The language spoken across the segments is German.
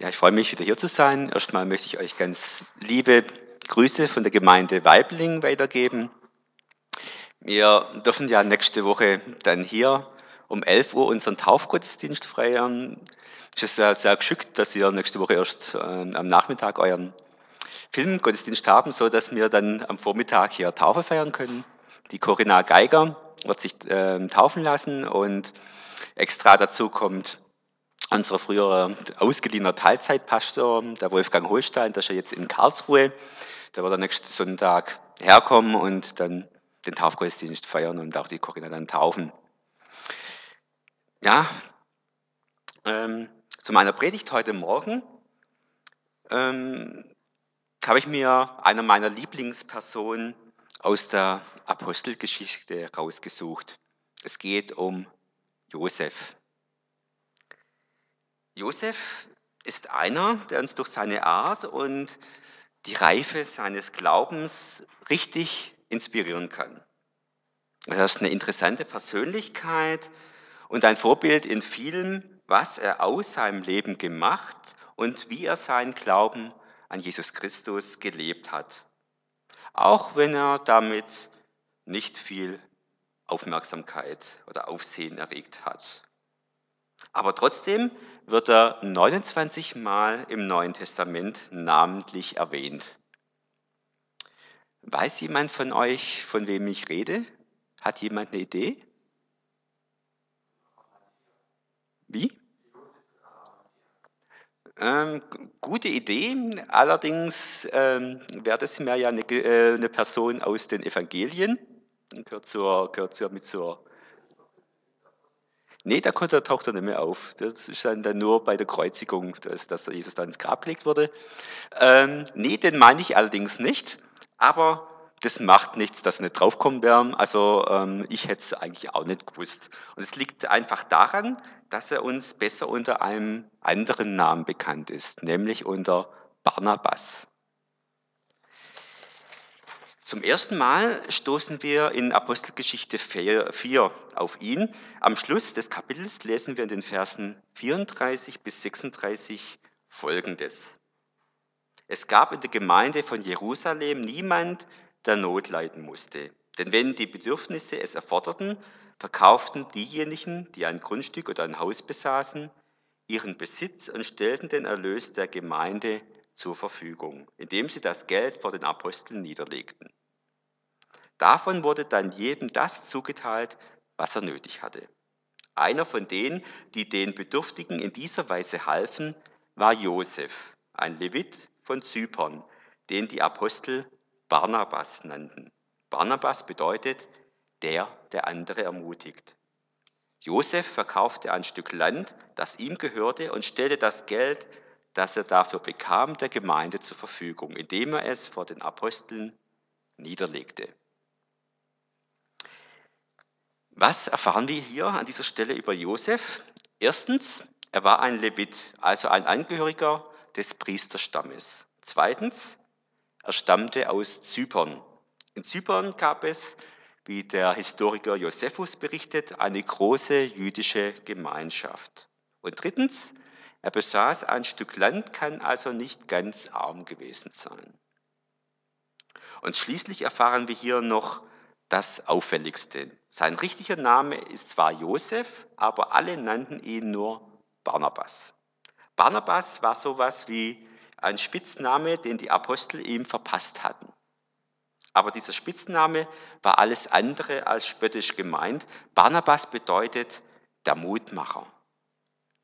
Ja, ich freue mich wieder hier zu sein. Erstmal möchte ich euch ganz liebe Grüße von der Gemeinde Weibling weitergeben. Wir dürfen ja nächste Woche dann hier um 11 Uhr unseren Taufgottesdienst feiern. Es ist ja sehr geschickt, dass ihr nächste Woche erst äh, am Nachmittag euren Filmgottesdienst haben, so dass wir dann am Vormittag hier Taufe feiern können. Die Corinna Geiger wird sich äh, taufen lassen und extra dazu kommt unser früherer ausgeliehener Teilzeitpastor, der Wolfgang Holstein, der ist ja jetzt in Karlsruhe. Der wird am nächsten Sonntag herkommen und dann den Taufgottesdienst feiern und auch die Corinna dann taufen. Ja, ähm, zu meiner Predigt heute Morgen ähm, habe ich mir eine meiner Lieblingspersonen aus der Apostelgeschichte rausgesucht. Es geht um Josef. Josef ist einer, der uns durch seine Art und die Reife seines Glaubens richtig inspirieren kann. Er ist eine interessante Persönlichkeit und ein Vorbild in vielen, was er aus seinem Leben gemacht und wie er seinen Glauben an Jesus Christus gelebt hat. Auch wenn er damit nicht viel Aufmerksamkeit oder Aufsehen erregt hat. Aber trotzdem wird er 29 Mal im Neuen Testament namentlich erwähnt. Weiß jemand von euch, von wem ich rede? Hat jemand eine Idee? Wie? Ähm, gute Idee, allerdings ähm, wäre das mehr ja eine, äh, eine, Person aus den Evangelien, gehört, zur, gehört zur, mit zur Nee, da konnte der Tochter nicht mehr auf. Das ist dann, dann nur bei der Kreuzigung, dass, dass Jesus dann ins Grab gelegt wurde. Ähm, nee, den meine ich allerdings nicht. Aber das macht nichts, dass sie nicht draufkommen werden. Also ähm, ich hätte es eigentlich auch nicht gewusst. Und es liegt einfach daran, dass er uns besser unter einem anderen Namen bekannt ist, nämlich unter Barnabas. Zum ersten Mal stoßen wir in Apostelgeschichte 4 auf ihn. Am Schluss des Kapitels lesen wir in den Versen 34 bis 36 Folgendes. Es gab in der Gemeinde von Jerusalem niemand, der Not leiden musste. Denn wenn die Bedürfnisse es erforderten, verkauften diejenigen, die ein Grundstück oder ein Haus besaßen, ihren Besitz und stellten den Erlös der Gemeinde zur Verfügung, indem sie das Geld vor den Aposteln niederlegten. Davon wurde dann jedem das zugeteilt, was er nötig hatte. Einer von denen, die den Bedürftigen in dieser Weise halfen, war Josef, ein Levit von Zypern, den die Apostel Barnabas nannten. Barnabas bedeutet der, der andere ermutigt. Josef verkaufte ein Stück Land, das ihm gehörte, und stellte das Geld, das er dafür bekam, der Gemeinde zur Verfügung, indem er es vor den Aposteln niederlegte. Was erfahren wir hier an dieser Stelle über Josef? Erstens, er war ein Levit, also ein Angehöriger des Priesterstammes. Zweitens, er stammte aus Zypern. In Zypern gab es, wie der Historiker Josephus berichtet, eine große jüdische Gemeinschaft. Und drittens, er besaß ein Stück Land, kann also nicht ganz arm gewesen sein. Und schließlich erfahren wir hier noch das Auffälligste. Sein richtiger Name ist zwar Josef, aber alle nannten ihn nur Barnabas. Barnabas war sowas wie ein Spitzname, den die Apostel ihm verpasst hatten. Aber dieser Spitzname war alles andere als spöttisch gemeint. Barnabas bedeutet der Mutmacher.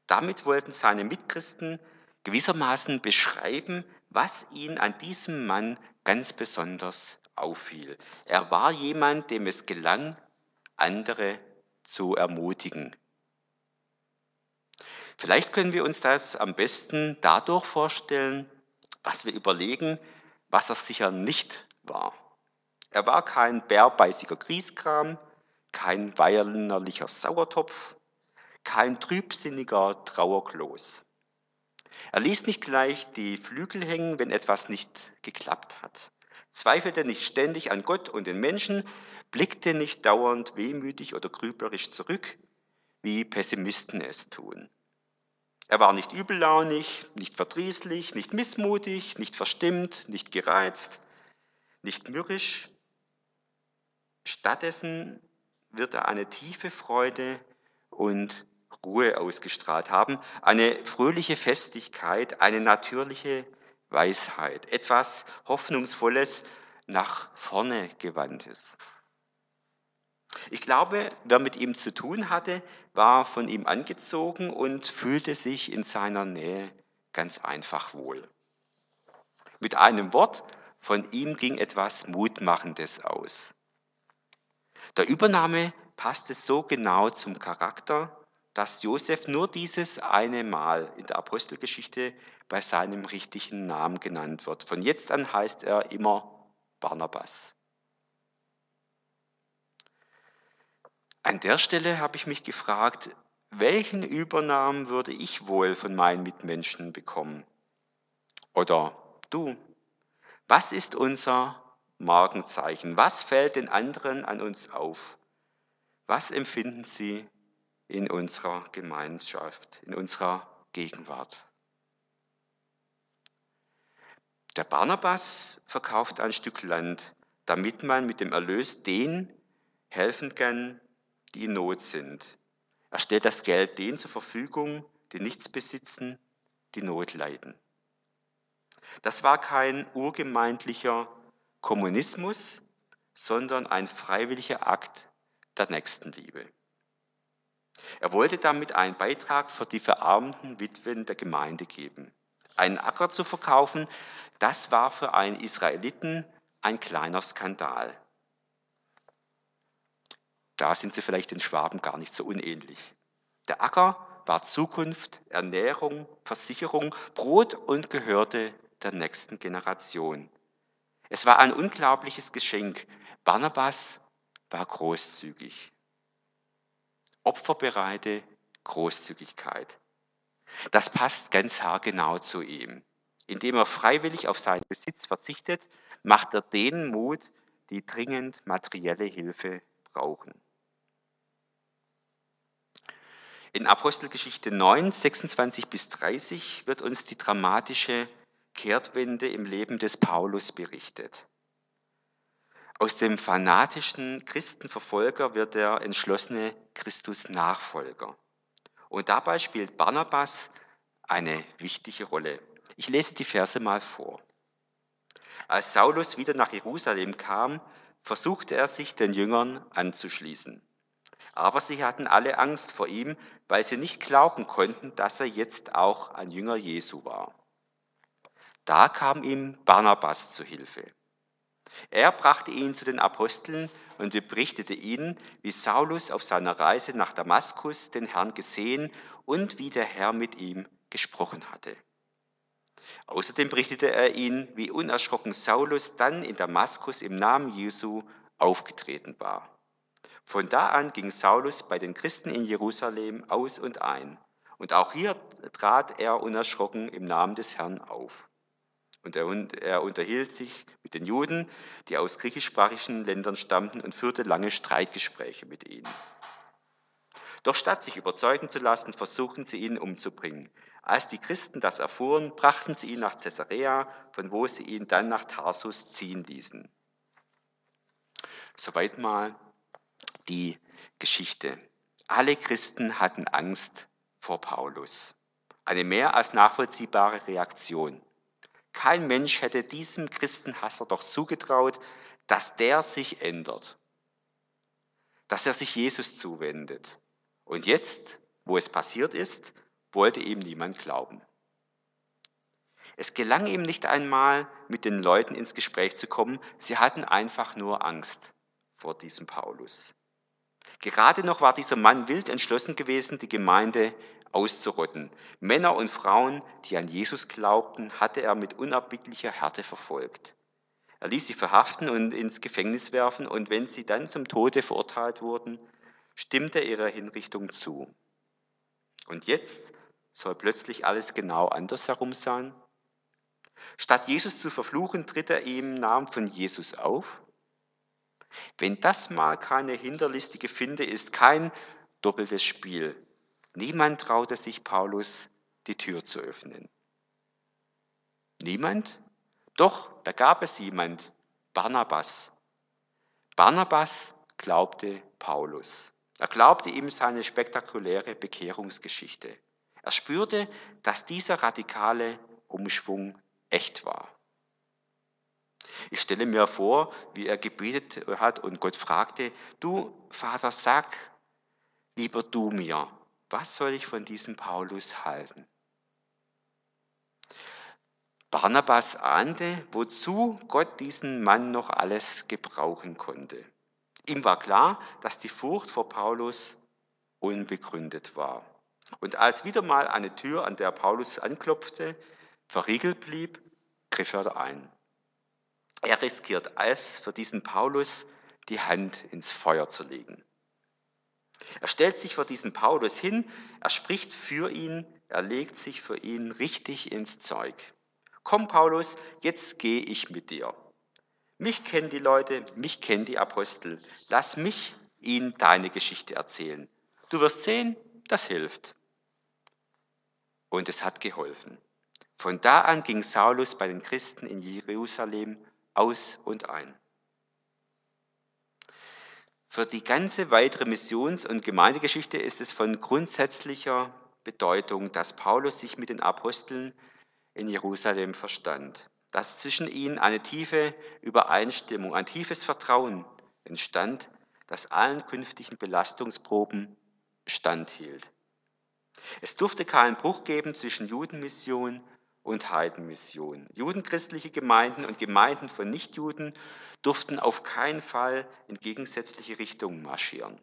Damit wollten seine Mitchristen gewissermaßen beschreiben, was ihn an diesem Mann ganz besonders auffiel. Er war jemand, dem es gelang, andere zu ermutigen. Vielleicht können wir uns das am besten dadurch vorstellen, was wir überlegen, was er sicher nicht war. Er war kein bärbeißiger Grieskram, kein weinerlicher Sauertopf, kein trübsinniger Trauerkloß. Er ließ nicht gleich die Flügel hängen, wenn etwas nicht geklappt hat zweifelte nicht ständig an Gott und den Menschen, blickte nicht dauernd wehmütig oder grüblerisch zurück, wie Pessimisten es tun. Er war nicht übellaunig, nicht verdrießlich, nicht missmutig, nicht verstimmt, nicht gereizt, nicht mürrisch. Stattdessen wird er eine tiefe Freude und Ruhe ausgestrahlt haben, eine fröhliche Festigkeit, eine natürliche Weisheit, etwas Hoffnungsvolles, nach vorne gewandtes. Ich glaube, wer mit ihm zu tun hatte, war von ihm angezogen und fühlte sich in seiner Nähe ganz einfach wohl. Mit einem Wort, von ihm ging etwas Mutmachendes aus. Der Übernahme passte so genau zum Charakter, dass Josef nur dieses eine Mal in der Apostelgeschichte bei seinem richtigen Namen genannt wird. Von jetzt an heißt er immer Barnabas. An der Stelle habe ich mich gefragt, welchen Übernamen würde ich wohl von meinen Mitmenschen bekommen? Oder du? Was ist unser Markenzeichen? Was fällt den anderen an uns auf? Was empfinden sie in unserer Gemeinschaft, in unserer Gegenwart? Der Barnabas verkauft ein Stück Land, damit man mit dem Erlös denen helfen kann, die in Not sind. Er stellt das Geld denen zur Verfügung, die nichts besitzen, die Not leiden. Das war kein urgemeindlicher Kommunismus, sondern ein freiwilliger Akt der Nächstenliebe. Er wollte damit einen Beitrag für die verarmten Witwen der Gemeinde geben. Einen Acker zu verkaufen, das war für einen Israeliten ein kleiner Skandal. Da sind sie vielleicht den Schwaben gar nicht so unähnlich. Der Acker war Zukunft, Ernährung, Versicherung, Brot und gehörte der nächsten Generation. Es war ein unglaubliches Geschenk. Barnabas war großzügig. Opferbereite Großzügigkeit. Das passt ganz haargenau zu ihm. Indem er freiwillig auf seinen Besitz verzichtet, macht er denen Mut, die dringend materielle Hilfe brauchen. In Apostelgeschichte 9, 26 bis 30 wird uns die dramatische Kehrtwende im Leben des Paulus berichtet. Aus dem fanatischen Christenverfolger wird der entschlossene Christus-Nachfolger. Und dabei spielt Barnabas eine wichtige Rolle. Ich lese die Verse mal vor. Als Saulus wieder nach Jerusalem kam, versuchte er sich den Jüngern anzuschließen. Aber sie hatten alle Angst vor ihm, weil sie nicht glauben konnten, dass er jetzt auch ein Jünger Jesu war. Da kam ihm Barnabas zu Hilfe. Er brachte ihn zu den Aposteln und berichtete ihnen, wie Saulus auf seiner Reise nach Damaskus den Herrn gesehen und wie der Herr mit ihm gesprochen hatte. Außerdem berichtete er ihnen, wie unerschrocken Saulus dann in Damaskus im Namen Jesu aufgetreten war. Von da an ging Saulus bei den Christen in Jerusalem aus und ein. Und auch hier trat er unerschrocken im Namen des Herrn auf. Und er, er unterhielt sich mit den Juden, die aus griechischsprachigen Ländern stammten, und führte lange Streitgespräche mit ihnen. Doch statt sich überzeugen zu lassen, versuchten sie ihn umzubringen. Als die Christen das erfuhren, brachten sie ihn nach Caesarea, von wo sie ihn dann nach Tarsus ziehen ließen. Soweit mal die Geschichte. Alle Christen hatten Angst vor Paulus. Eine mehr als nachvollziehbare Reaktion. Kein Mensch hätte diesem Christenhasser doch zugetraut, dass der sich ändert, dass er sich Jesus zuwendet. Und jetzt, wo es passiert ist, wollte ihm niemand glauben. Es gelang ihm nicht einmal, mit den Leuten ins Gespräch zu kommen, sie hatten einfach nur Angst vor diesem Paulus. Gerade noch war dieser Mann wild entschlossen gewesen, die Gemeinde auszurotten. Männer und Frauen, die an Jesus glaubten, hatte er mit unerbittlicher Härte verfolgt. Er ließ sie verhaften und ins Gefängnis werfen, und wenn sie dann zum Tode verurteilt wurden, stimmte er ihrer Hinrichtung zu. Und jetzt soll plötzlich alles genau andersherum sein? Statt Jesus zu verfluchen, tritt er im Namen von Jesus auf wenn das mal keine hinterlistige Finde ist, kein doppeltes Spiel. Niemand traute sich Paulus die Tür zu öffnen. Niemand? Doch, da gab es jemand, Barnabas. Barnabas glaubte Paulus. Er glaubte ihm seine spektakuläre Bekehrungsgeschichte. Er spürte, dass dieser radikale Umschwung echt war. Ich stelle mir vor, wie er gebetet hat und Gott fragte, du Vater, sag lieber du mir, was soll ich von diesem Paulus halten? Barnabas ahnte, wozu Gott diesen Mann noch alles gebrauchen konnte. Ihm war klar, dass die Furcht vor Paulus unbegründet war. Und als wieder mal eine Tür, an der Paulus anklopfte, verriegelt blieb, griff er ein. Er riskiert es, für diesen Paulus die Hand ins Feuer zu legen. Er stellt sich vor diesen Paulus hin, er spricht für ihn, er legt sich für ihn richtig ins Zeug. Komm, Paulus, jetzt gehe ich mit dir. Mich kennen die Leute, mich kennen die Apostel. Lass mich ihnen deine Geschichte erzählen. Du wirst sehen, das hilft. Und es hat geholfen. Von da an ging Saulus bei den Christen in Jerusalem aus und ein. Für die ganze weitere Missions- und Gemeindegeschichte ist es von grundsätzlicher Bedeutung, dass Paulus sich mit den Aposteln in Jerusalem verstand, dass zwischen ihnen eine tiefe Übereinstimmung, ein tiefes Vertrauen entstand, das allen künftigen Belastungsproben standhielt. Es durfte keinen Bruch geben zwischen Judenmission und Heidenmission. Judenchristliche Gemeinden und Gemeinden von Nichtjuden durften auf keinen Fall in gegensätzliche Richtungen marschieren.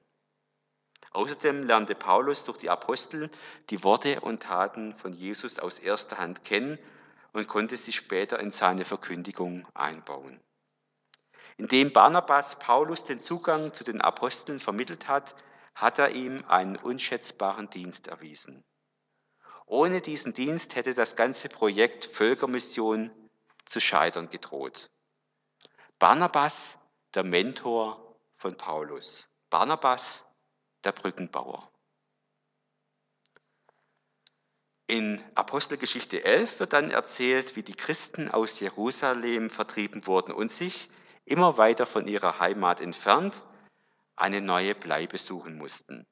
Außerdem lernte Paulus durch die Apostel die Worte und Taten von Jesus aus erster Hand kennen und konnte sie später in seine Verkündigung einbauen. Indem Barnabas Paulus den Zugang zu den Aposteln vermittelt hat, hat er ihm einen unschätzbaren Dienst erwiesen. Ohne diesen Dienst hätte das ganze Projekt Völkermission zu scheitern gedroht. Barnabas, der Mentor von Paulus. Barnabas, der Brückenbauer. In Apostelgeschichte 11 wird dann erzählt, wie die Christen aus Jerusalem vertrieben wurden und sich immer weiter von ihrer Heimat entfernt eine neue Bleibe suchen mussten.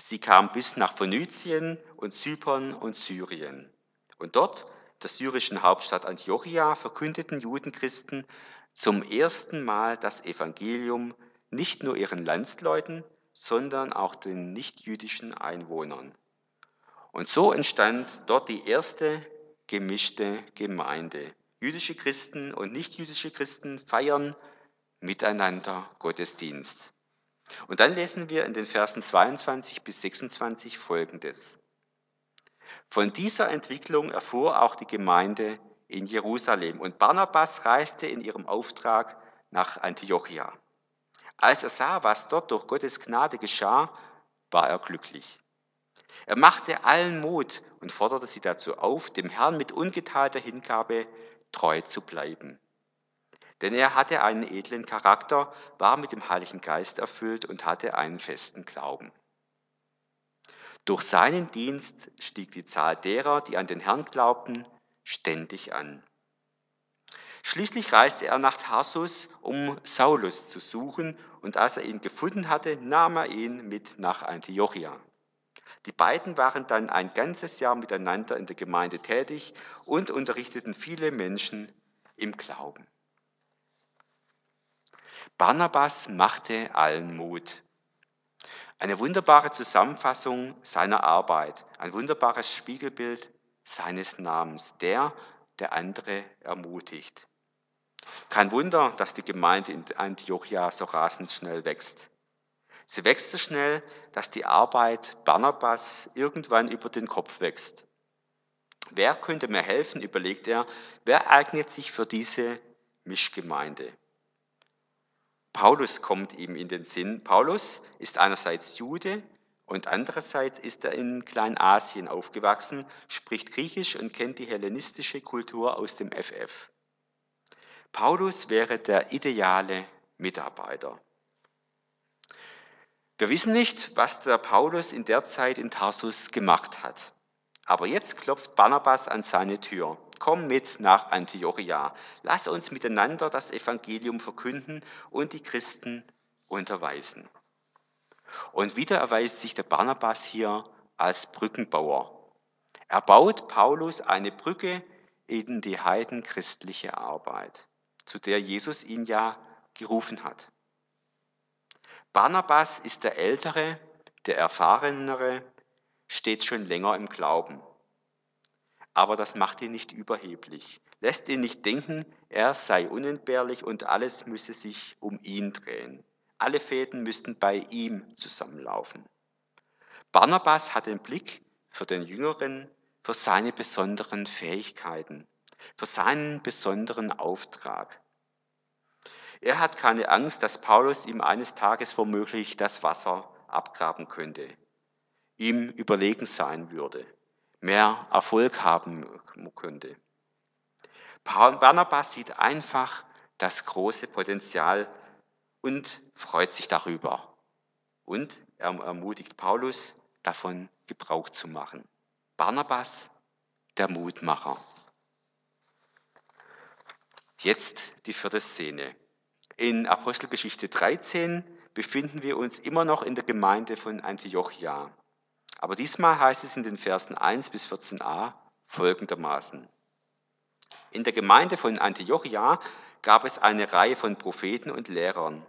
Sie kam bis nach Phönizien und Zypern und Syrien. Und dort, der syrischen Hauptstadt Antiochia, verkündeten Judenchristen zum ersten Mal das Evangelium nicht nur ihren Landsleuten, sondern auch den nichtjüdischen Einwohnern. Und so entstand dort die erste gemischte Gemeinde. Jüdische Christen und nichtjüdische Christen feiern miteinander Gottesdienst. Und dann lesen wir in den Versen 22 bis 26 folgendes. Von dieser Entwicklung erfuhr auch die Gemeinde in Jerusalem und Barnabas reiste in ihrem Auftrag nach Antiochia. Als er sah, was dort durch Gottes Gnade geschah, war er glücklich. Er machte allen Mut und forderte sie dazu auf, dem Herrn mit ungeteilter Hingabe treu zu bleiben. Denn er hatte einen edlen Charakter, war mit dem Heiligen Geist erfüllt und hatte einen festen Glauben. Durch seinen Dienst stieg die Zahl derer, die an den Herrn glaubten, ständig an. Schließlich reiste er nach Tarsus, um Saulus zu suchen, und als er ihn gefunden hatte, nahm er ihn mit nach Antiochia. Die beiden waren dann ein ganzes Jahr miteinander in der Gemeinde tätig und unterrichteten viele Menschen im Glauben. Barnabas machte allen Mut. Eine wunderbare Zusammenfassung seiner Arbeit, ein wunderbares Spiegelbild seines Namens, der, der andere ermutigt. Kein Wunder, dass die Gemeinde in Antiochia so rasend schnell wächst. Sie wächst so schnell, dass die Arbeit Barnabas irgendwann über den Kopf wächst. Wer könnte mir helfen, überlegt er, wer eignet sich für diese Mischgemeinde? Paulus kommt ihm in den Sinn. Paulus ist einerseits Jude und andererseits ist er in Kleinasien aufgewachsen, spricht Griechisch und kennt die hellenistische Kultur aus dem FF. Paulus wäre der ideale Mitarbeiter. Wir wissen nicht, was der Paulus in der Zeit in Tarsus gemacht hat. Aber jetzt klopft Barnabas an seine Tür. Komm mit nach Antiochia. Lass uns miteinander das Evangelium verkünden und die Christen unterweisen. Und wieder erweist sich der Barnabas hier als Brückenbauer. Er baut Paulus eine Brücke in die heidenchristliche Arbeit, zu der Jesus ihn ja gerufen hat. Barnabas ist der Ältere, der Erfahrenere, steht schon länger im Glauben. Aber das macht ihn nicht überheblich, lässt ihn nicht denken, er sei unentbehrlich und alles müsse sich um ihn drehen. Alle Fäden müssten bei ihm zusammenlaufen. Barnabas hat den Blick für den Jüngeren, für seine besonderen Fähigkeiten, für seinen besonderen Auftrag. Er hat keine Angst, dass Paulus ihm eines Tages womöglich das Wasser abgraben könnte, ihm überlegen sein würde, mehr Erfolg haben könnte. Barnabas sieht einfach das große Potenzial und freut sich darüber. Und er ermutigt Paulus, davon Gebrauch zu machen. Barnabas, der Mutmacher. Jetzt die vierte Szene. In Apostelgeschichte 13 befinden wir uns immer noch in der Gemeinde von Antiochia. Aber diesmal heißt es in den Versen 1 bis 14a folgendermaßen. In der Gemeinde von Antiochia gab es eine Reihe von Propheten und Lehrern.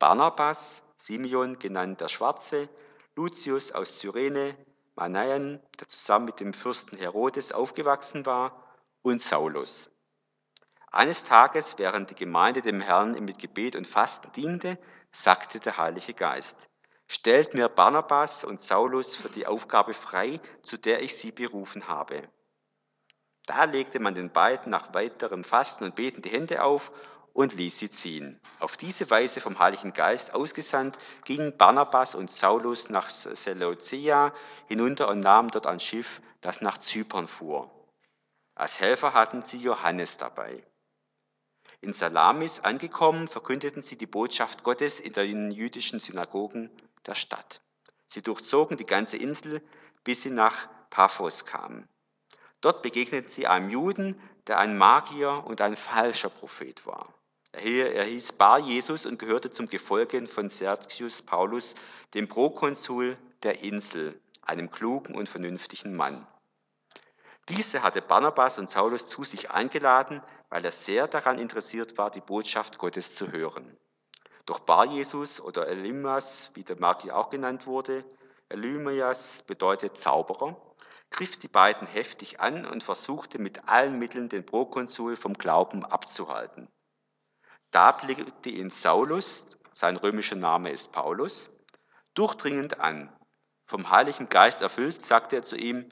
Barnabas, Simeon genannt der Schwarze, Lucius aus Cyrene, Manaen, der zusammen mit dem Fürsten Herodes aufgewachsen war, und Saulus. Eines Tages, während die Gemeinde dem Herrn mit Gebet und Fasten diente, sagte der Heilige Geist, stellt mir Barnabas und Saulus für die Aufgabe frei, zu der ich sie berufen habe. Da legte man den beiden nach weiterem Fasten und Beten die Hände auf und ließ sie ziehen. Auf diese Weise vom Heiligen Geist ausgesandt, gingen Barnabas und Saulus nach Seleucia hinunter und nahmen dort ein Schiff, das nach Zypern fuhr. Als Helfer hatten sie Johannes dabei. In Salamis angekommen, verkündeten sie die Botschaft Gottes in den jüdischen Synagogen der Stadt. Sie durchzogen die ganze Insel, bis sie nach Paphos kamen. Dort begegneten sie einem Juden, der ein Magier und ein falscher Prophet war. Er hieß Bar Jesus und gehörte zum Gefolge von Sergius Paulus, dem Prokonsul der Insel, einem klugen und vernünftigen Mann. Diese hatte Barnabas und Saulus zu sich eingeladen, weil er sehr daran interessiert war, die Botschaft Gottes zu hören. Doch Bar Jesus oder Elimas, wie der Magier auch genannt wurde, Elymias bedeutet Zauberer, griff die beiden heftig an und versuchte mit allen Mitteln den Prokonsul vom Glauben abzuhalten. Da blickte ihn Saulus, sein römischer Name ist Paulus, durchdringend an. Vom Heiligen Geist erfüllt, sagte er zu ihm,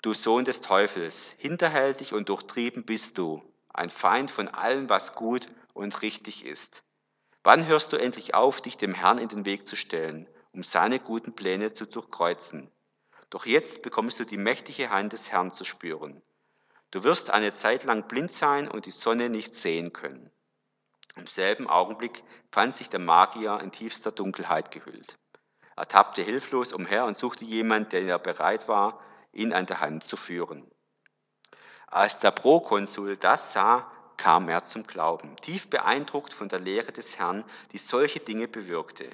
du Sohn des Teufels, hinterhältig und durchtrieben bist du, ein Feind von allem, was gut und richtig ist. Wann hörst du endlich auf, dich dem Herrn in den Weg zu stellen, um seine guten Pläne zu durchkreuzen? Doch jetzt bekommst du die mächtige Hand des Herrn zu spüren. Du wirst eine Zeit lang blind sein und die Sonne nicht sehen können. Im selben Augenblick fand sich der Magier in tiefster Dunkelheit gehüllt. Er tappte hilflos umher und suchte jemanden, der bereit war, ihn an der Hand zu führen. Als der Prokonsul das sah, kam er zum Glauben, tief beeindruckt von der Lehre des Herrn, die solche Dinge bewirkte.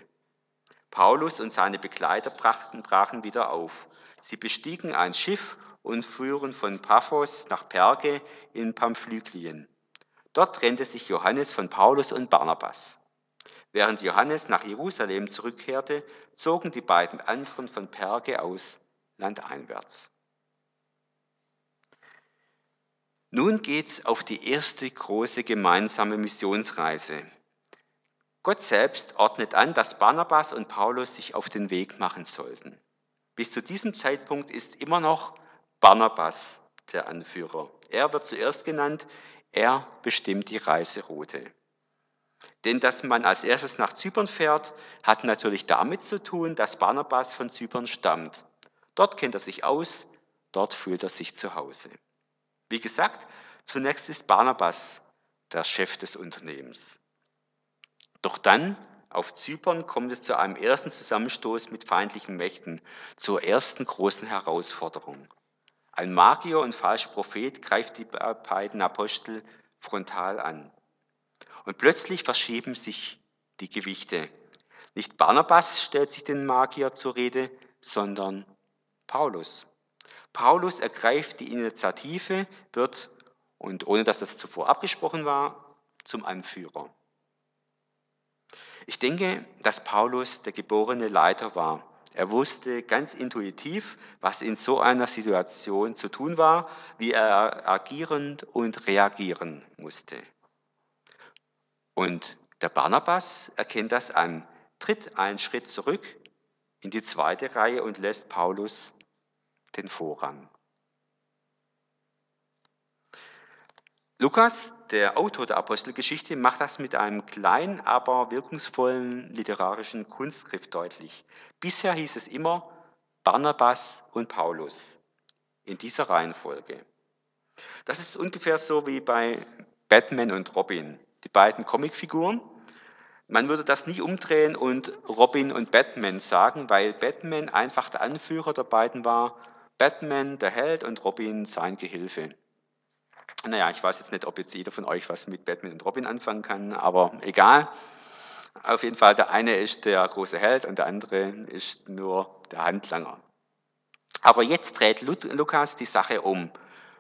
Paulus und seine Begleiter brachten, brachen wieder auf. Sie bestiegen ein Schiff und fuhren von Paphos nach Perge in Pamphlyklien. Dort trennte sich Johannes von Paulus und Barnabas. Während Johannes nach Jerusalem zurückkehrte, zogen die beiden anderen von Perge aus landeinwärts. Nun geht's auf die erste große gemeinsame Missionsreise. Gott selbst ordnet an, dass Barnabas und Paulus sich auf den Weg machen sollten. Bis zu diesem Zeitpunkt ist immer noch Barnabas der Anführer. Er wird zuerst genannt, er bestimmt die Reiseroute. Denn dass man als erstes nach Zypern fährt, hat natürlich damit zu tun, dass Barnabas von Zypern stammt. Dort kennt er sich aus, dort fühlt er sich zu Hause. Wie gesagt, zunächst ist Barnabas der Chef des Unternehmens. Doch dann auf Zypern kommt es zu einem ersten Zusammenstoß mit feindlichen Mächten, zur ersten großen Herausforderung. Ein Magier und falscher Prophet greift die beiden Apostel frontal an. Und plötzlich verschieben sich die Gewichte. Nicht Barnabas stellt sich den Magier zur Rede, sondern Paulus. Paulus ergreift die Initiative, wird, und ohne dass das zuvor abgesprochen war, zum Anführer. Ich denke, dass Paulus der geborene Leiter war. Er wusste ganz intuitiv, was in so einer Situation zu tun war, wie er agieren und reagieren musste. Und der Barnabas erkennt das an, tritt einen Schritt zurück in die zweite Reihe und lässt Paulus den Vorrang. Lukas, der Autor der Apostelgeschichte, macht das mit einem kleinen, aber wirkungsvollen literarischen Kunstgriff deutlich. Bisher hieß es immer Barnabas und Paulus in dieser Reihenfolge. Das ist ungefähr so wie bei Batman und Robin, die beiden Comicfiguren. Man würde das nie umdrehen und Robin und Batman sagen, weil Batman einfach der Anführer der beiden war, Batman der Held und Robin sein Gehilfe. Naja, ich weiß jetzt nicht, ob jetzt jeder von euch was mit Batman und Robin anfangen kann, aber egal. Auf jeden Fall, der eine ist der große Held und der andere ist nur der Handlanger. Aber jetzt dreht Lukas die Sache um.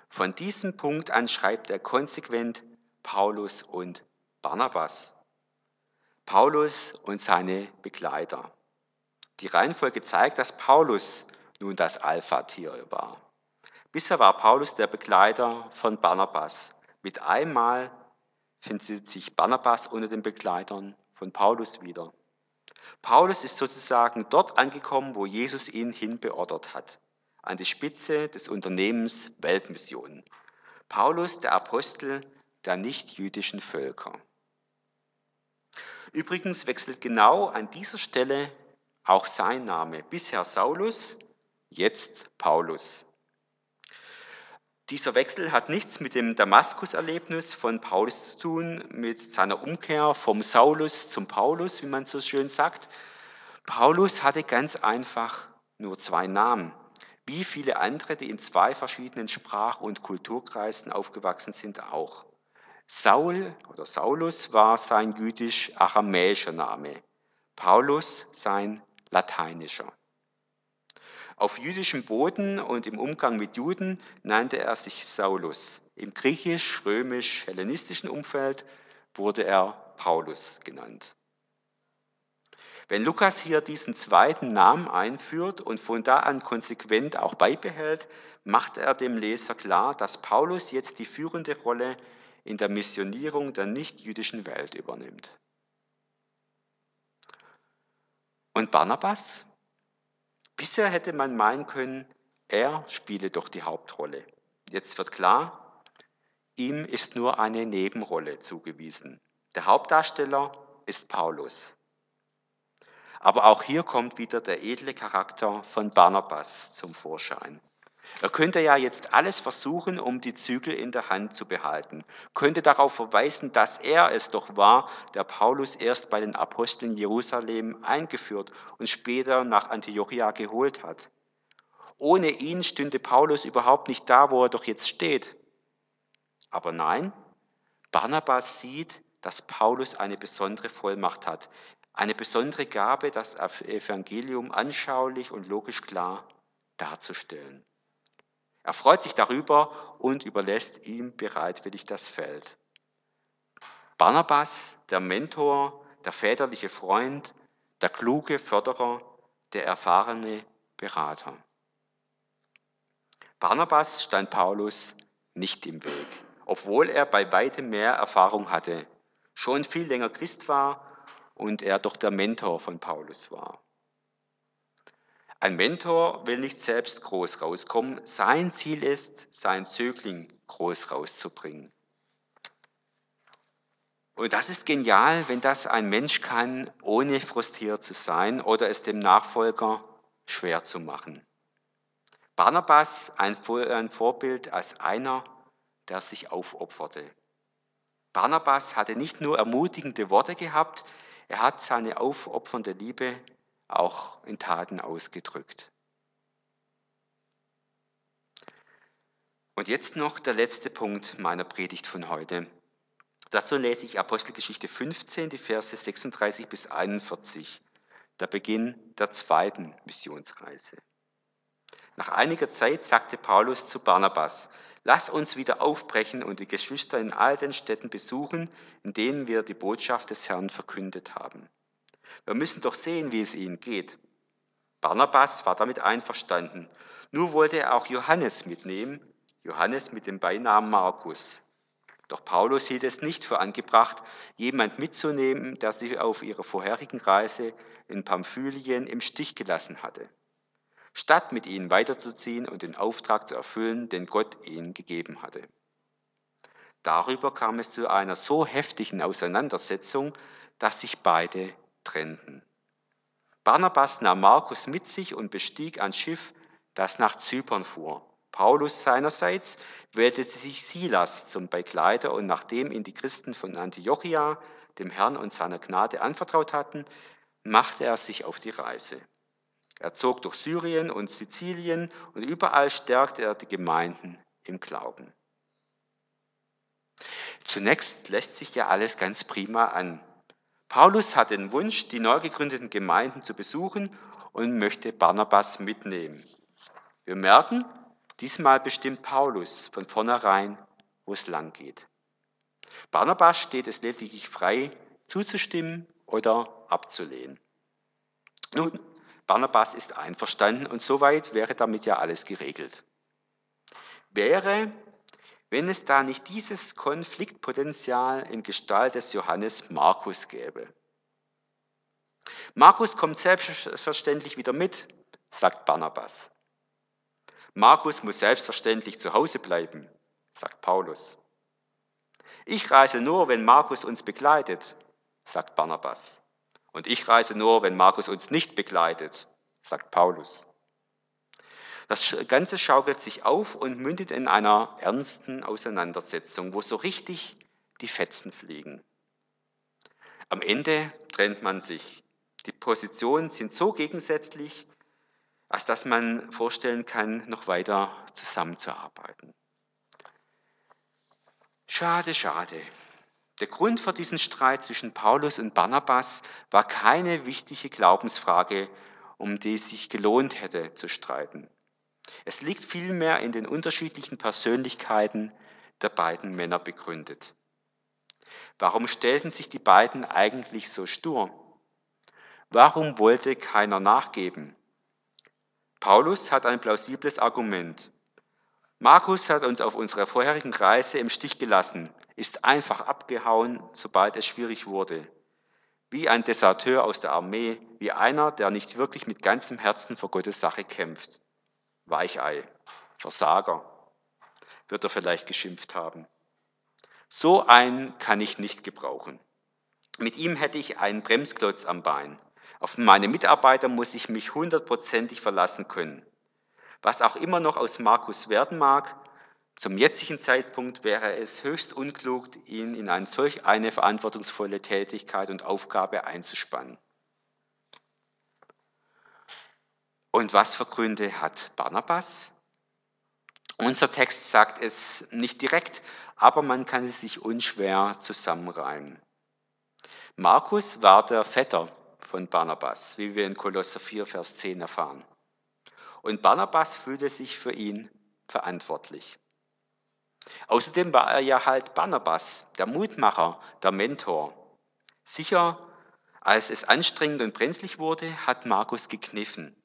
Von diesem Punkt an schreibt er konsequent Paulus und Barnabas. Paulus und seine Begleiter. Die Reihenfolge zeigt, dass Paulus nun das Alpha-Tier war. Bisher war Paulus der Begleiter von Barnabas. Mit einmal findet sich Barnabas unter den Begleitern von Paulus wieder. Paulus ist sozusagen dort angekommen, wo Jesus ihn hinbeordert hat, an die Spitze des Unternehmens Weltmission. Paulus, der Apostel der nichtjüdischen Völker. Übrigens wechselt genau an dieser Stelle auch sein Name. Bisher Saulus, jetzt Paulus. Dieser Wechsel hat nichts mit dem Damaskus-Erlebnis von Paulus zu tun, mit seiner Umkehr vom Saulus zum Paulus, wie man so schön sagt. Paulus hatte ganz einfach nur zwei Namen, wie viele andere, die in zwei verschiedenen Sprach- und Kulturkreisen aufgewachsen sind, auch. Saul oder Saulus war sein jüdisch-aramäischer Name, Paulus sein lateinischer. Auf jüdischem Boden und im Umgang mit Juden nannte er sich Saulus. Im griechisch-römisch-hellenistischen Umfeld wurde er Paulus genannt. Wenn Lukas hier diesen zweiten Namen einführt und von da an konsequent auch beibehält, macht er dem Leser klar, dass Paulus jetzt die führende Rolle in der Missionierung der nichtjüdischen Welt übernimmt. Und Barnabas? Bisher hätte man meinen können, er spiele doch die Hauptrolle. Jetzt wird klar, ihm ist nur eine Nebenrolle zugewiesen. Der Hauptdarsteller ist Paulus. Aber auch hier kommt wieder der edle Charakter von Barnabas zum Vorschein. Er könnte ja jetzt alles versuchen, um die Zügel in der Hand zu behalten, könnte darauf verweisen, dass er es doch war, der Paulus erst bei den Aposteln Jerusalem eingeführt und später nach Antiochia geholt hat. Ohne ihn stünde Paulus überhaupt nicht da, wo er doch jetzt steht. Aber nein, Barnabas sieht, dass Paulus eine besondere Vollmacht hat, eine besondere Gabe, das Evangelium anschaulich und logisch klar darzustellen. Er freut sich darüber und überlässt ihm bereitwillig das Feld. Barnabas, der Mentor, der väterliche Freund, der kluge Förderer, der erfahrene Berater. Barnabas stand Paulus nicht im Weg, obwohl er bei weitem mehr Erfahrung hatte, schon viel länger Christ war und er doch der Mentor von Paulus war. Ein Mentor will nicht selbst groß rauskommen. Sein Ziel ist, seinen Zögling groß rauszubringen. Und das ist genial, wenn das ein Mensch kann, ohne frustriert zu sein oder es dem Nachfolger schwer zu machen. Barnabas ein Vorbild als einer, der sich aufopferte. Barnabas hatte nicht nur ermutigende Worte gehabt, er hat seine aufopfernde Liebe auch in Taten ausgedrückt. Und jetzt noch der letzte Punkt meiner Predigt von heute. Dazu lese ich Apostelgeschichte 15, die Verse 36 bis 41, der Beginn der zweiten Missionsreise. Nach einiger Zeit sagte Paulus zu Barnabas, lass uns wieder aufbrechen und die Geschwister in all den Städten besuchen, in denen wir die Botschaft des Herrn verkündet haben. Wir müssen doch sehen, wie es ihnen geht. Barnabas war damit einverstanden. Nur wollte er auch Johannes mitnehmen, Johannes mit dem Beinamen Markus. Doch Paulus hielt es nicht für angebracht, jemand mitzunehmen, der sie auf ihrer vorherigen Reise in Pamphylien im Stich gelassen hatte, statt mit ihnen weiterzuziehen und den Auftrag zu erfüllen, den Gott ihnen gegeben hatte. Darüber kam es zu einer so heftigen Auseinandersetzung, dass sich beide trennten. Barnabas nahm Markus mit sich und bestieg ein Schiff, das nach Zypern fuhr. Paulus seinerseits wählte sich Silas zum Begleiter und nachdem ihn die Christen von Antiochia dem Herrn und seiner Gnade anvertraut hatten, machte er sich auf die Reise. Er zog durch Syrien und Sizilien und überall stärkte er die Gemeinden im Glauben. Zunächst lässt sich ja alles ganz prima an. Paulus hat den Wunsch, die neu gegründeten Gemeinden zu besuchen und möchte Barnabas mitnehmen. Wir merken, diesmal bestimmt Paulus von vornherein, wo es lang geht. Barnabas steht es lediglich frei, zuzustimmen oder abzulehnen. Nun, Barnabas ist einverstanden und soweit wäre damit ja alles geregelt. Wäre, wenn es da nicht dieses Konfliktpotenzial in Gestalt des Johannes Markus gäbe. Markus kommt selbstverständlich wieder mit, sagt Barnabas. Markus muss selbstverständlich zu Hause bleiben, sagt Paulus. Ich reise nur, wenn Markus uns begleitet, sagt Barnabas. Und ich reise nur, wenn Markus uns nicht begleitet, sagt Paulus. Das Ganze schaukelt sich auf und mündet in einer ernsten Auseinandersetzung, wo so richtig die Fetzen fliegen. Am Ende trennt man sich. Die Positionen sind so gegensätzlich, als dass man vorstellen kann, noch weiter zusammenzuarbeiten. Schade, schade. Der Grund für diesen Streit zwischen Paulus und Barnabas war keine wichtige Glaubensfrage, um die es sich gelohnt hätte zu streiten. Es liegt vielmehr in den unterschiedlichen Persönlichkeiten der beiden Männer begründet. Warum stellten sich die beiden eigentlich so stur? Warum wollte keiner nachgeben? Paulus hat ein plausibles Argument. Markus hat uns auf unserer vorherigen Reise im Stich gelassen, ist einfach abgehauen, sobald es schwierig wurde. Wie ein Deserteur aus der Armee, wie einer, der nicht wirklich mit ganzem Herzen für Gottes Sache kämpft. Weichei, Versager, wird er vielleicht geschimpft haben. So einen kann ich nicht gebrauchen. Mit ihm hätte ich einen Bremsklotz am Bein. Auf meine Mitarbeiter muss ich mich hundertprozentig verlassen können. Was auch immer noch aus Markus werden mag, zum jetzigen Zeitpunkt wäre es höchst unklug, ihn in eine solch eine verantwortungsvolle Tätigkeit und Aufgabe einzuspannen. Und was für Gründe hat Barnabas? Unser Text sagt es nicht direkt, aber man kann es sich unschwer zusammenreimen. Markus war der Vetter von Barnabas, wie wir in Kolosser 4, Vers 10 erfahren. Und Barnabas fühlte sich für ihn verantwortlich. Außerdem war er ja halt Barnabas, der Mutmacher, der Mentor. Sicher, als es anstrengend und brenzlig wurde, hat Markus gekniffen.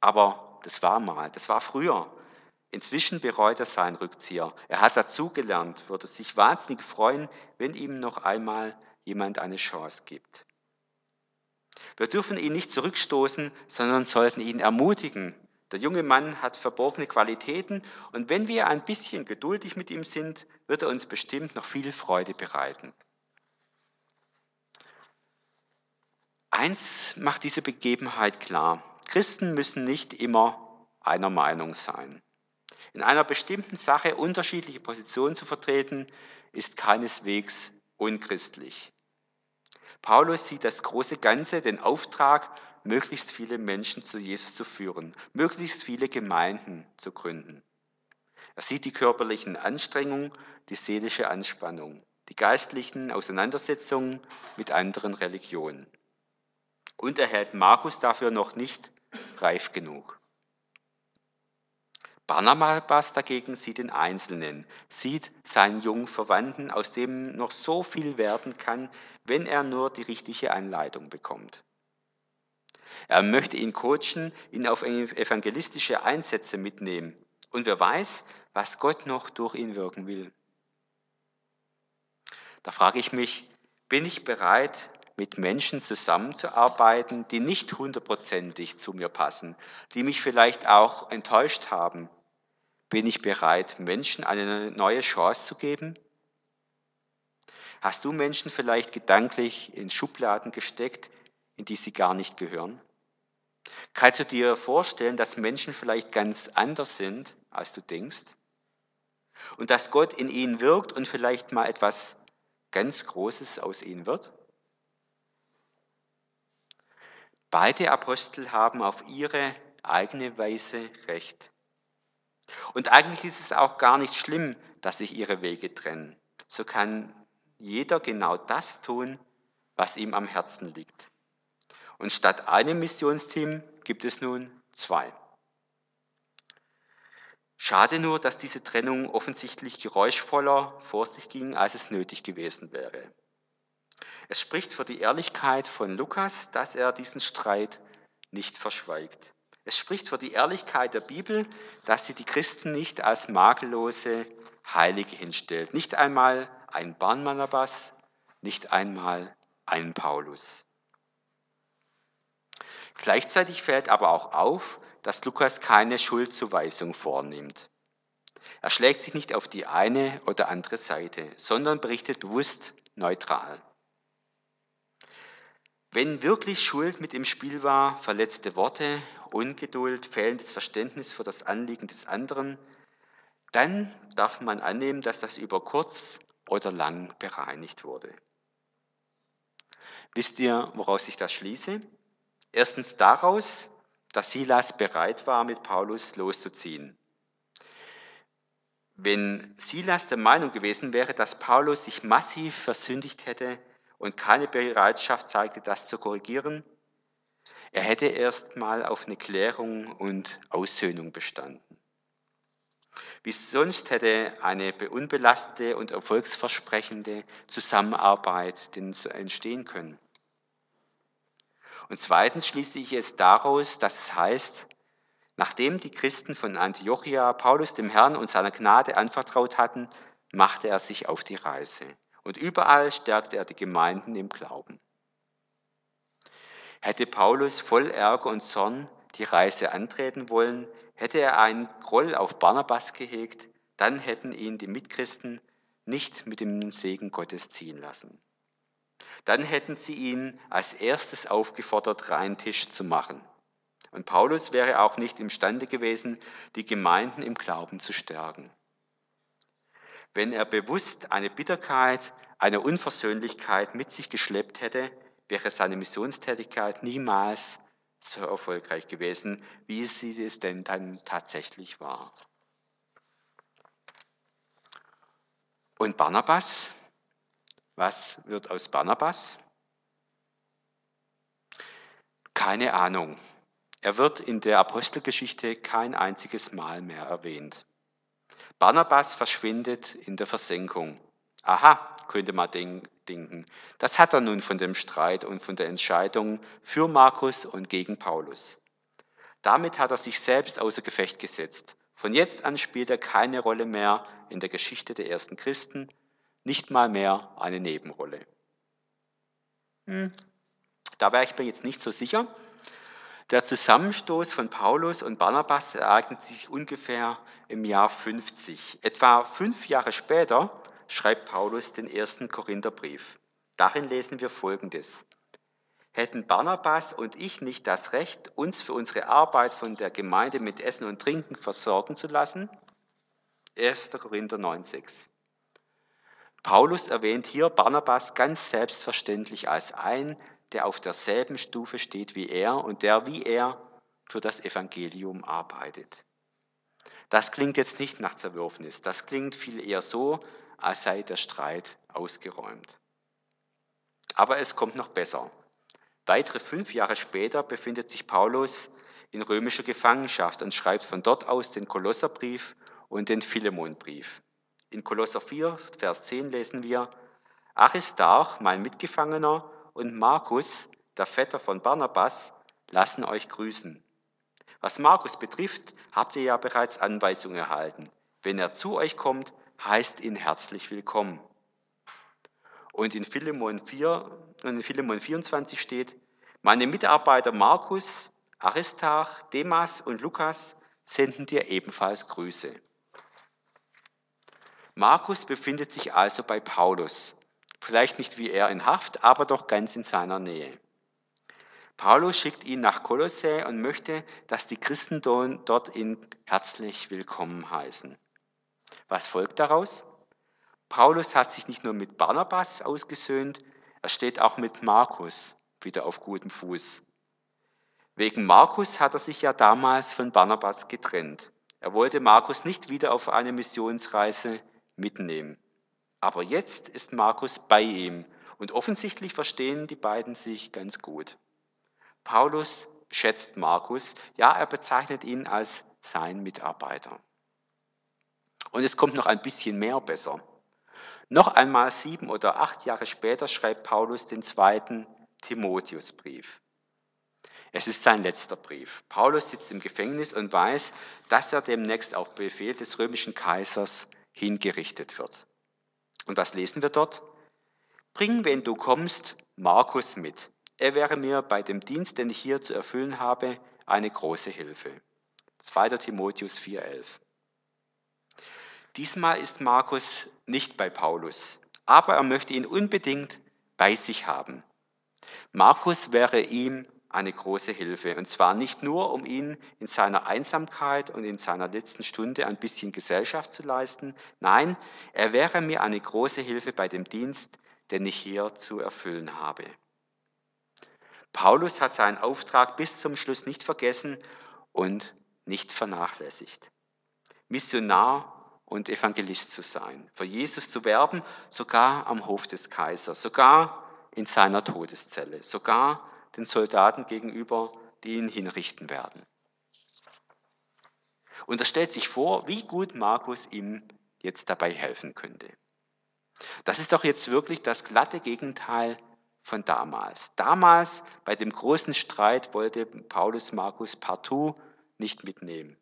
Aber das war mal, das war früher. Inzwischen bereut er seinen Rückzieher. Er hat dazugelernt, würde sich wahnsinnig freuen, wenn ihm noch einmal jemand eine Chance gibt. Wir dürfen ihn nicht zurückstoßen, sondern sollten ihn ermutigen. Der junge Mann hat verborgene Qualitäten und wenn wir ein bisschen geduldig mit ihm sind, wird er uns bestimmt noch viel Freude bereiten. Eins macht diese Begebenheit klar. Christen müssen nicht immer einer Meinung sein. In einer bestimmten Sache unterschiedliche Positionen zu vertreten, ist keineswegs unchristlich. Paulus sieht das große Ganze, den Auftrag, möglichst viele Menschen zu Jesus zu führen, möglichst viele Gemeinden zu gründen. Er sieht die körperlichen Anstrengungen, die seelische Anspannung, die geistlichen Auseinandersetzungen mit anderen Religionen. Und er hält Markus dafür noch nicht reif genug. Barnabas dagegen sieht den Einzelnen, sieht seinen jungen Verwandten, aus dem noch so viel werden kann, wenn er nur die richtige Anleitung bekommt. Er möchte ihn coachen, ihn auf evangelistische Einsätze mitnehmen. Und wer weiß, was Gott noch durch ihn wirken will. Da frage ich mich, bin ich bereit, mit Menschen zusammenzuarbeiten, die nicht hundertprozentig zu mir passen, die mich vielleicht auch enttäuscht haben, bin ich bereit, Menschen eine neue Chance zu geben? Hast du Menschen vielleicht gedanklich in Schubladen gesteckt, in die sie gar nicht gehören? Kannst du dir vorstellen, dass Menschen vielleicht ganz anders sind, als du denkst? Und dass Gott in ihnen wirkt und vielleicht mal etwas ganz Großes aus ihnen wird? Beide Apostel haben auf ihre eigene Weise recht. Und eigentlich ist es auch gar nicht schlimm, dass sich ihre Wege trennen. So kann jeder genau das tun, was ihm am Herzen liegt. Und statt einem Missionsteam gibt es nun zwei. Schade nur, dass diese Trennung offensichtlich geräuschvoller vor sich ging, als es nötig gewesen wäre. Es spricht für die Ehrlichkeit von Lukas, dass er diesen Streit nicht verschweigt. Es spricht für die Ehrlichkeit der Bibel, dass sie die Christen nicht als makellose Heilige hinstellt. Nicht einmal ein Barnabas, nicht einmal ein Paulus. Gleichzeitig fällt aber auch auf, dass Lukas keine Schuldzuweisung vornimmt. Er schlägt sich nicht auf die eine oder andere Seite, sondern berichtet bewusst neutral. Wenn wirklich Schuld mit im Spiel war, verletzte Worte, Ungeduld, fehlendes Verständnis für das Anliegen des anderen, dann darf man annehmen, dass das über kurz oder lang bereinigt wurde. Wisst ihr, woraus ich das schließe? Erstens daraus, dass Silas bereit war, mit Paulus loszuziehen. Wenn Silas der Meinung gewesen wäre, dass Paulus sich massiv versündigt hätte, und keine Bereitschaft zeigte, das zu korrigieren. Er hätte erst mal auf eine Klärung und Aussöhnung bestanden. Wie sonst hätte eine unbelastete und erfolgsversprechende Zusammenarbeit entstehen können. Und zweitens schließe ich es daraus, dass es heißt, nachdem die Christen von Antiochia Paulus dem Herrn und seiner Gnade anvertraut hatten, machte er sich auf die Reise. Und überall stärkte er die Gemeinden im Glauben. Hätte Paulus voll Ärger und Zorn die Reise antreten wollen, hätte er einen Groll auf Barnabas gehegt, dann hätten ihn die Mitchristen nicht mit dem Segen Gottes ziehen lassen. Dann hätten sie ihn als erstes aufgefordert, rein Tisch zu machen. Und Paulus wäre auch nicht imstande gewesen, die Gemeinden im Glauben zu stärken wenn er bewusst eine Bitterkeit, eine Unversöhnlichkeit mit sich geschleppt hätte, wäre seine Missionstätigkeit niemals so erfolgreich gewesen, wie sie es denn dann tatsächlich war. Und Barnabas? Was wird aus Barnabas? Keine Ahnung. Er wird in der Apostelgeschichte kein einziges Mal mehr erwähnt. Barnabas verschwindet in der Versenkung. Aha, könnte man denken. Das hat er nun von dem Streit und von der Entscheidung für Markus und gegen Paulus. Damit hat er sich selbst außer Gefecht gesetzt. Von jetzt an spielt er keine Rolle mehr in der Geschichte der ersten Christen, nicht mal mehr eine Nebenrolle. Hm. Da wäre ich mir jetzt nicht so sicher. Der Zusammenstoß von Paulus und Barnabas ereignet sich ungefähr im Jahr 50. Etwa fünf Jahre später schreibt Paulus den ersten Korintherbrief. Darin lesen wir Folgendes. Hätten Barnabas und ich nicht das Recht, uns für unsere Arbeit von der Gemeinde mit Essen und Trinken versorgen zu lassen? 1. Korinther 9,6. Paulus erwähnt hier Barnabas ganz selbstverständlich als ein, der auf derselben Stufe steht wie er und der wie er für das Evangelium arbeitet. Das klingt jetzt nicht nach Zerwürfnis, das klingt viel eher so, als sei der Streit ausgeräumt. Aber es kommt noch besser. Weitere fünf Jahre später befindet sich Paulus in römischer Gefangenschaft und schreibt von dort aus den Kolosserbrief und den Philemonbrief. In Kolosser 4, Vers 10 lesen wir, Aristarch, mein Mitgefangener, und Markus, der Vetter von Barnabas, lassen euch grüßen. Was Markus betrifft, habt ihr ja bereits Anweisungen erhalten. Wenn er zu euch kommt, heißt ihn herzlich willkommen. Und in Philemon, 4, in Philemon 24 steht, meine Mitarbeiter Markus, Aristarch, Demas und Lukas senden dir ebenfalls Grüße. Markus befindet sich also bei Paulus. Vielleicht nicht wie er in Haft, aber doch ganz in seiner Nähe. Paulus schickt ihn nach Kolossä und möchte, dass die Christen dort ihn herzlich willkommen heißen. Was folgt daraus? Paulus hat sich nicht nur mit Barnabas ausgesöhnt, er steht auch mit Markus wieder auf gutem Fuß. Wegen Markus hat er sich ja damals von Barnabas getrennt. Er wollte Markus nicht wieder auf eine Missionsreise mitnehmen. Aber jetzt ist Markus bei ihm und offensichtlich verstehen die beiden sich ganz gut. Paulus schätzt Markus, ja, er bezeichnet ihn als sein Mitarbeiter. Und es kommt noch ein bisschen mehr besser. Noch einmal sieben oder acht Jahre später schreibt Paulus den zweiten Timotheusbrief. Es ist sein letzter Brief. Paulus sitzt im Gefängnis und weiß, dass er demnächst auf Befehl des römischen Kaisers hingerichtet wird. Und was lesen wir dort? Bring, wenn du kommst, Markus mit. Er wäre mir bei dem Dienst, den ich hier zu erfüllen habe, eine große Hilfe. 2. Timotheus 4.11. Diesmal ist Markus nicht bei Paulus, aber er möchte ihn unbedingt bei sich haben. Markus wäre ihm eine große Hilfe. Und zwar nicht nur, um ihn in seiner Einsamkeit und in seiner letzten Stunde ein bisschen Gesellschaft zu leisten. Nein, er wäre mir eine große Hilfe bei dem Dienst, den ich hier zu erfüllen habe. Paulus hat seinen Auftrag bis zum Schluss nicht vergessen und nicht vernachlässigt. Missionar und Evangelist zu sein, für Jesus zu werben, sogar am Hof des Kaisers, sogar in seiner Todeszelle, sogar den Soldaten gegenüber, die ihn hinrichten werden. Und er stellt sich vor, wie gut Markus ihm jetzt dabei helfen könnte. Das ist doch jetzt wirklich das glatte Gegenteil von damals. Damals bei dem großen Streit wollte Paulus Markus partout nicht mitnehmen.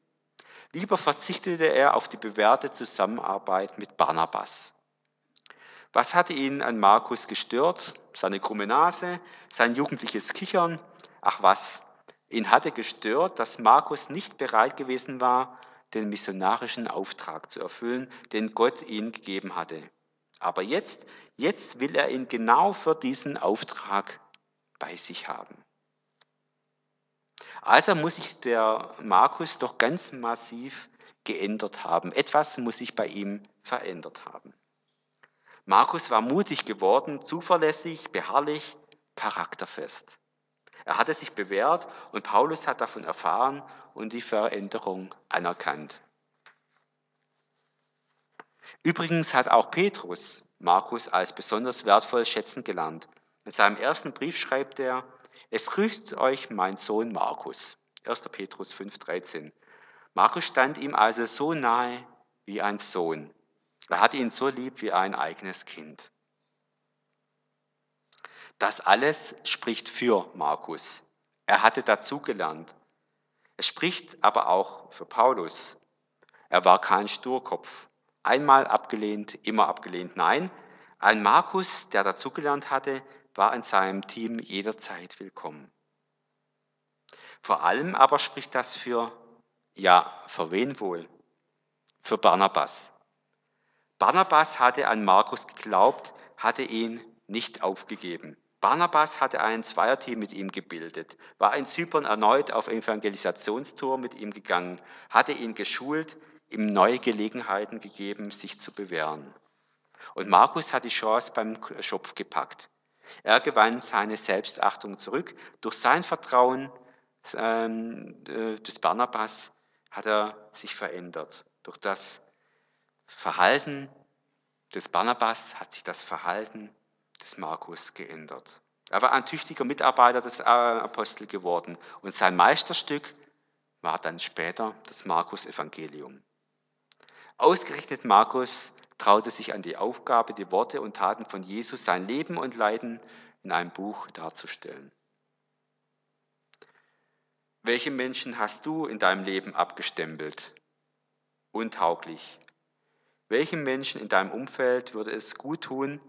Lieber verzichtete er auf die bewährte Zusammenarbeit mit Barnabas. Was hatte ihn an Markus gestört? Seine krumme Nase, sein jugendliches Kichern. Ach was, ihn hatte gestört, dass Markus nicht bereit gewesen war, den missionarischen Auftrag zu erfüllen, den Gott ihm gegeben hatte. Aber jetzt, jetzt will er ihn genau für diesen Auftrag bei sich haben. Also muss sich der Markus doch ganz massiv geändert haben. Etwas muss sich bei ihm verändert haben. Markus war mutig geworden, zuverlässig, beharrlich, charakterfest. Er hatte sich bewährt und Paulus hat davon erfahren und die Veränderung anerkannt. Übrigens hat auch Petrus Markus als besonders wertvoll schätzen gelernt. In seinem ersten Brief schreibt er, es grüßt euch mein Sohn Markus. 1. Petrus 5,13. Markus stand ihm also so nahe wie ein Sohn. Er hatte ihn so lieb wie ein eigenes Kind. Das alles spricht für Markus. Er hatte dazugelernt. Es spricht aber auch für Paulus. Er war kein Sturkopf. Einmal abgelehnt, immer abgelehnt. Nein, ein Markus, der dazugelernt hatte, war in seinem Team jederzeit willkommen. Vor allem aber spricht das für, ja, für wen wohl? Für Barnabas. Barnabas hatte an Markus geglaubt, hatte ihn nicht aufgegeben. Barnabas hatte ein Zweierteam mit ihm gebildet, war in Zypern erneut auf Evangelisationstour mit ihm gegangen, hatte ihn geschult, ihm neue Gelegenheiten gegeben, sich zu bewähren. Und Markus hat die Chance beim Schopf gepackt. Er gewann seine Selbstachtung zurück durch sein Vertrauen ähm, äh, des Barnabas, hat er sich verändert. Durch das Verhalten des Barnabas hat sich das Verhalten des Markus geändert. Er war ein tüchtiger Mitarbeiter des Apostel geworden und sein Meisterstück war dann später das Markus-Evangelium. Ausgerechnet Markus traute sich an die Aufgabe, die Worte und Taten von Jesus, sein Leben und Leiden in einem Buch darzustellen. Welche Menschen hast du in deinem Leben abgestempelt? Untauglich. Welchem Menschen in deinem Umfeld würde es gut tun,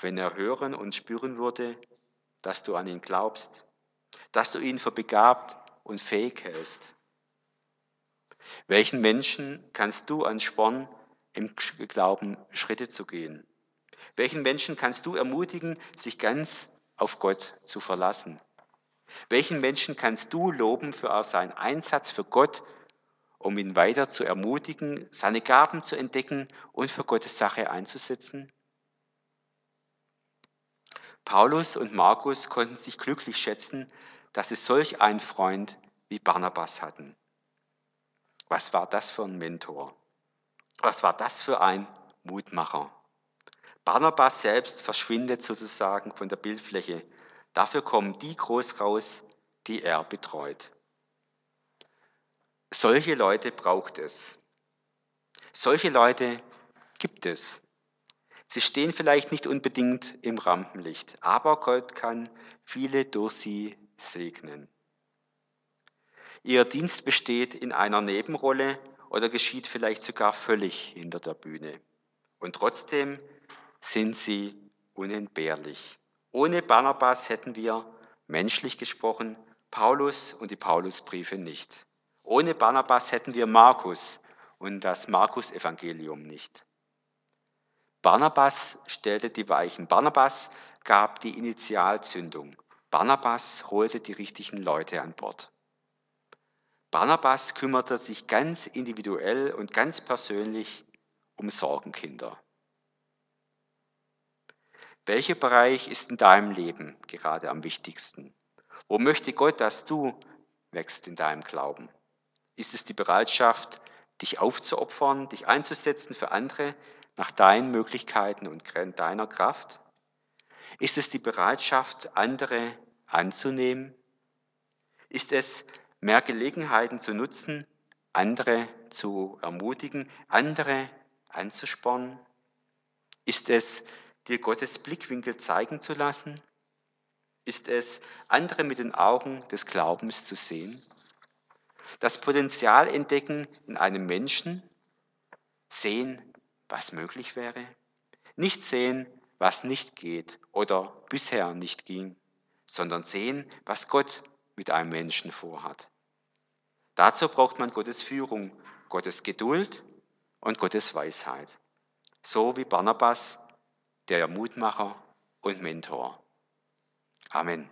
wenn er hören und spüren würde, dass du an ihn glaubst, dass du ihn für begabt und fähig hältst? Welchen Menschen kannst du anspornen, im Glauben Schritte zu gehen? Welchen Menschen kannst du ermutigen, sich ganz auf Gott zu verlassen? Welchen Menschen kannst du loben für seinen Einsatz für Gott, um ihn weiter zu ermutigen, seine Gaben zu entdecken und für Gottes Sache einzusetzen? Paulus und Markus konnten sich glücklich schätzen, dass sie solch einen Freund wie Barnabas hatten. Was war das für ein Mentor? Was war das für ein Mutmacher? Barnabas selbst verschwindet sozusagen von der Bildfläche. Dafür kommen die groß raus, die er betreut. Solche Leute braucht es. Solche Leute gibt es. Sie stehen vielleicht nicht unbedingt im Rampenlicht, aber Gott kann viele durch sie segnen. Ihr Dienst besteht in einer Nebenrolle oder geschieht vielleicht sogar völlig hinter der Bühne. Und trotzdem sind sie unentbehrlich. Ohne Barnabas hätten wir, menschlich gesprochen, Paulus und die Paulusbriefe nicht. Ohne Barnabas hätten wir Markus und das Markus-Evangelium nicht. Barnabas stellte die Weichen. Barnabas gab die Initialzündung. Barnabas holte die richtigen Leute an Bord. Barnabas kümmerte sich ganz individuell und ganz persönlich um Sorgenkinder. Welcher Bereich ist in deinem Leben gerade am wichtigsten? Wo möchte Gott, dass du wächst in deinem Glauben? Ist es die Bereitschaft, dich aufzuopfern, dich einzusetzen für andere nach deinen Möglichkeiten und deiner Kraft? Ist es die Bereitschaft, andere anzunehmen? Ist es mehr Gelegenheiten zu nutzen, andere zu ermutigen, andere anzuspornen? Ist es, dir Gottes Blickwinkel zeigen zu lassen? Ist es, andere mit den Augen des Glaubens zu sehen? Das Potenzial entdecken in einem Menschen, sehen, was möglich wäre, nicht sehen, was nicht geht oder bisher nicht ging, sondern sehen, was Gott mit einem Menschen vorhat. Dazu braucht man Gottes Führung, Gottes Geduld und Gottes Weisheit. So wie Barnabas, der Mutmacher und Mentor. Amen.